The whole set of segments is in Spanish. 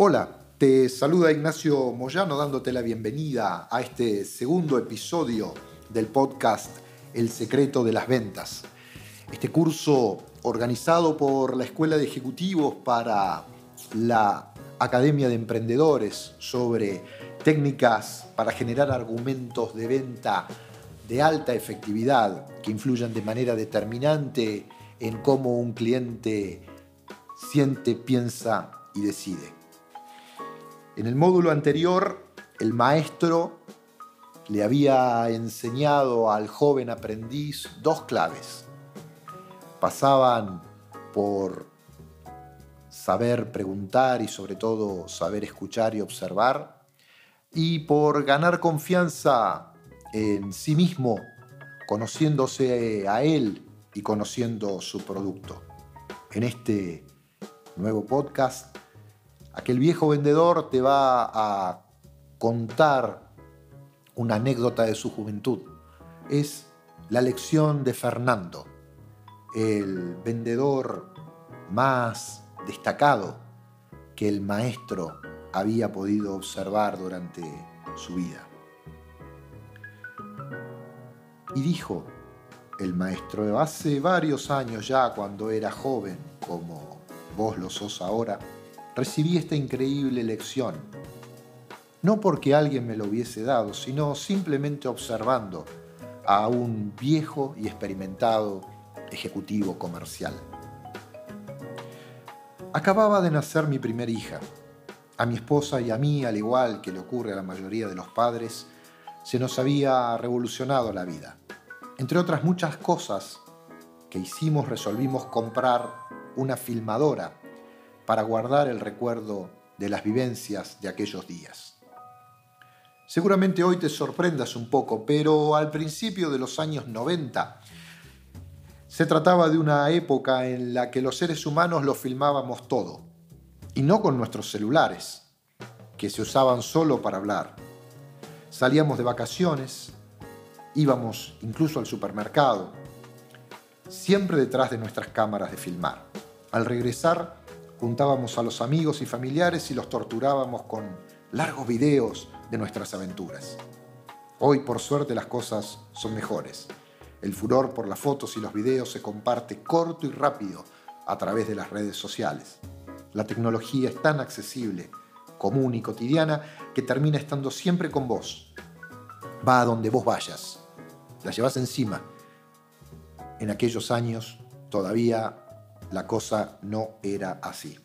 Hola, te saluda Ignacio Moyano dándote la bienvenida a este segundo episodio del podcast El secreto de las ventas. Este curso organizado por la Escuela de Ejecutivos para la Academia de Emprendedores sobre técnicas para generar argumentos de venta de alta efectividad que influyan de manera determinante en cómo un cliente siente, piensa y decide. En el módulo anterior, el maestro le había enseñado al joven aprendiz dos claves. Pasaban por saber preguntar y sobre todo saber escuchar y observar, y por ganar confianza en sí mismo, conociéndose a él y conociendo su producto. En este nuevo podcast Aquel viejo vendedor te va a contar una anécdota de su juventud. Es la lección de Fernando, el vendedor más destacado que el maestro había podido observar durante su vida. Y dijo el maestro, hace varios años ya, cuando era joven, como vos lo sos ahora, recibí esta increíble lección. No porque alguien me lo hubiese dado, sino simplemente observando a un viejo y experimentado ejecutivo comercial. Acababa de nacer mi primera hija. A mi esposa y a mí, al igual que le ocurre a la mayoría de los padres, se nos había revolucionado la vida. Entre otras muchas cosas que hicimos, resolvimos comprar una filmadora para guardar el recuerdo de las vivencias de aquellos días. Seguramente hoy te sorprendas un poco, pero al principio de los años 90 se trataba de una época en la que los seres humanos lo filmábamos todo, y no con nuestros celulares, que se usaban solo para hablar. Salíamos de vacaciones, íbamos incluso al supermercado, siempre detrás de nuestras cámaras de filmar. Al regresar, juntábamos a los amigos y familiares y los torturábamos con largos videos de nuestras aventuras. Hoy, por suerte, las cosas son mejores. El furor por las fotos y los videos se comparte corto y rápido a través de las redes sociales. La tecnología es tan accesible, común y cotidiana que termina estando siempre con vos. Va a donde vos vayas. La llevas encima. En aquellos años todavía la cosa no era así.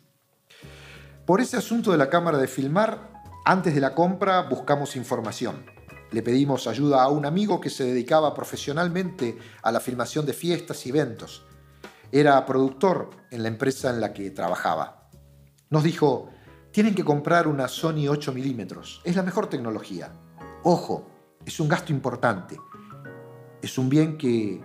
Por ese asunto de la cámara de filmar, antes de la compra buscamos información. Le pedimos ayuda a un amigo que se dedicaba profesionalmente a la filmación de fiestas y eventos. Era productor en la empresa en la que trabajaba. Nos dijo, tienen que comprar una Sony 8 milímetros. Es la mejor tecnología. Ojo, es un gasto importante. Es un bien que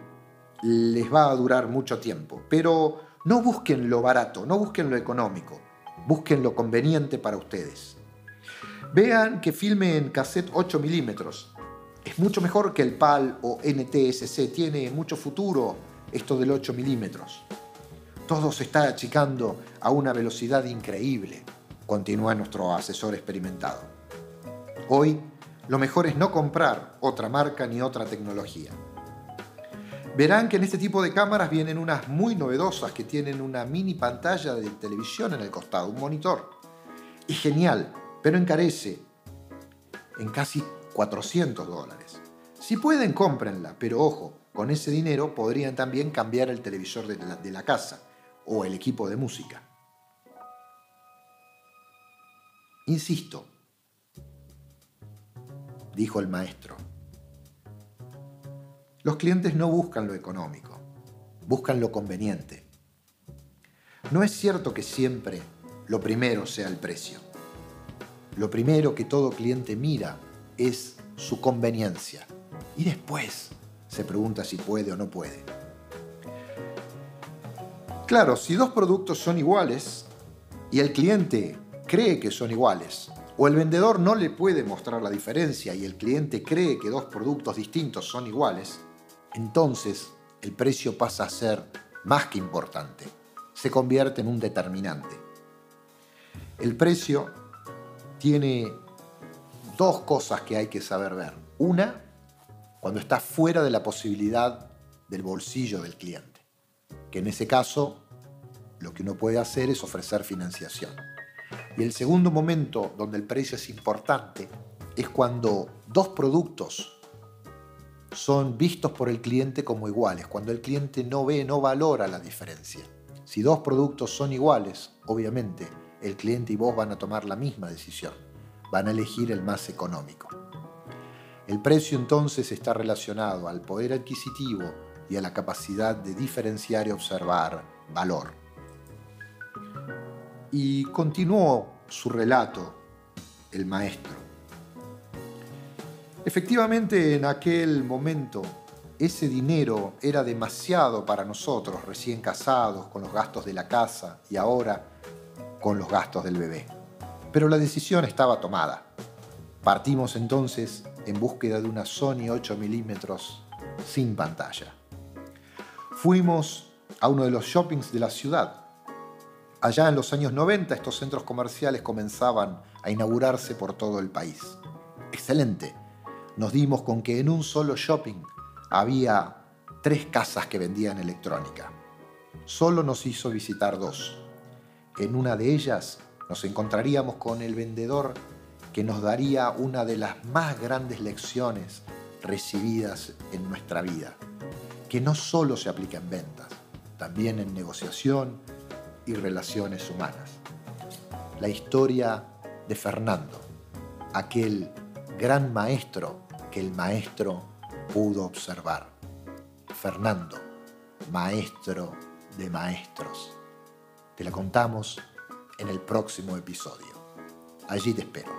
les va a durar mucho tiempo. Pero no busquen lo barato, no busquen lo económico, busquen lo conveniente para ustedes. Vean que filme en cassette 8 milímetros. Es mucho mejor que el PAL o NTSC, tiene mucho futuro esto del 8 milímetros. Todo se está achicando a una velocidad increíble, continúa nuestro asesor experimentado. Hoy, lo mejor es no comprar otra marca ni otra tecnología. Verán que en este tipo de cámaras vienen unas muy novedosas que tienen una mini pantalla de televisión en el costado, un monitor. Es genial, pero encarece en casi 400 dólares. Si pueden, cómprenla, pero ojo, con ese dinero podrían también cambiar el televisor de la casa o el equipo de música. Insisto, dijo el maestro, los clientes no buscan lo económico, buscan lo conveniente. No es cierto que siempre lo primero sea el precio. Lo primero que todo cliente mira es su conveniencia y después se pregunta si puede o no puede. Claro, si dos productos son iguales y el cliente cree que son iguales, o el vendedor no le puede mostrar la diferencia y el cliente cree que dos productos distintos son iguales, entonces el precio pasa a ser más que importante, se convierte en un determinante. El precio tiene dos cosas que hay que saber ver. Una, cuando está fuera de la posibilidad del bolsillo del cliente, que en ese caso lo que uno puede hacer es ofrecer financiación. Y el segundo momento donde el precio es importante es cuando dos productos son vistos por el cliente como iguales, cuando el cliente no ve, no valora la diferencia. Si dos productos son iguales, obviamente el cliente y vos van a tomar la misma decisión, van a elegir el más económico. El precio entonces está relacionado al poder adquisitivo y a la capacidad de diferenciar y observar valor. Y continuó su relato el maestro. Efectivamente, en aquel momento, ese dinero era demasiado para nosotros, recién casados, con los gastos de la casa y ahora con los gastos del bebé. Pero la decisión estaba tomada. Partimos entonces en búsqueda de una Sony 8 milímetros sin pantalla. Fuimos a uno de los shoppings de la ciudad Allá en los años 90 estos centros comerciales comenzaban a inaugurarse por todo el país. Excelente. Nos dimos con que en un solo shopping había tres casas que vendían electrónica. Solo nos hizo visitar dos. En una de ellas nos encontraríamos con el vendedor que nos daría una de las más grandes lecciones recibidas en nuestra vida, que no solo se aplica en ventas, también en negociación, y relaciones humanas. La historia de Fernando, aquel gran maestro que el maestro pudo observar. Fernando, maestro de maestros. Te la contamos en el próximo episodio. Allí te espero.